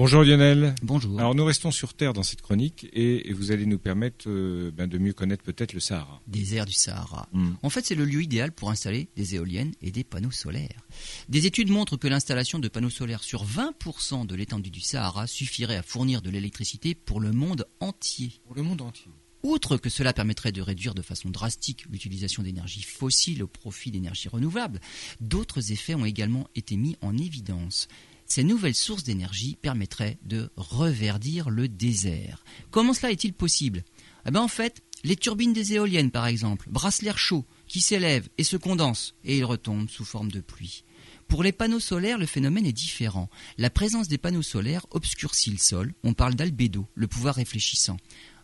Bonjour Lionel. Bonjour. Alors nous restons sur Terre dans cette chronique et, vous allez nous permettre euh, ben, de mieux connaître peut-être le Sahara. Désert du Sahara. Hmm. En fait, c'est le lieu idéal pour installer des éoliennes et des panneaux solaires. Des études montrent que l'installation de panneaux solaires sur 20% de l'étendue du Sahara suffirait à fournir de l'électricité pour le monde entier. Pour le monde entier. Outre que cela permettrait de réduire de façon drastique l'utilisation d'énergie fossile au profit d'énergies renouvelables, d'autres effets ont également été mis en évidence. Ces nouvelles sources d'énergie permettraient de reverdir le désert. Comment cela est-il possible? Eh ben En fait, les turbines des éoliennes, par exemple, brassent l'air chaud qui s'élève et se condense, et il retombe sous forme de pluie. Pour les panneaux solaires, le phénomène est différent. La présence des panneaux solaires obscurcit le sol, on parle d'albédo, le pouvoir réfléchissant.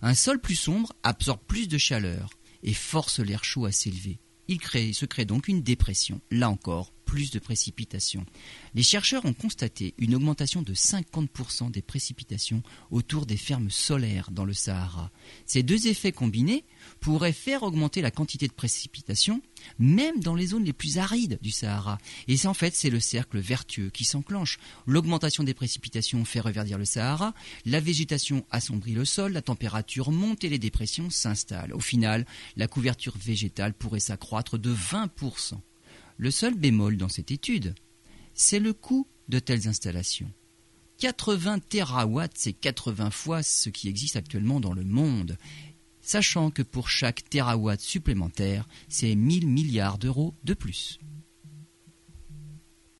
Un sol plus sombre absorbe plus de chaleur et force l'air chaud à s'élever. Il, se crée donc une dépression, là encore, plus de précipitations. Les chercheurs ont constaté une augmentation de 50% des précipitations autour des fermes solaires dans le Sahara. Ces deux effets combinés pourraient faire augmenter la quantité de précipitations, même dans les zones les plus arides du Sahara. Et en fait, c'est le cercle vertueux qui s'enclenche. L'augmentation des précipitations fait reverdir le Sahara, la végétation assombrit le sol, la température monte et les dépressions s'installent. Au final, la couverture végétale pourrait s'accroître de 20%. Le seul bémol dans cette étude, c'est le coût de telles installations. 80 terawatts, c'est 80 fois ce qui existe actuellement dans le monde, sachant que pour chaque terawatt supplémentaire, c'est 1000 milliards d'euros de plus.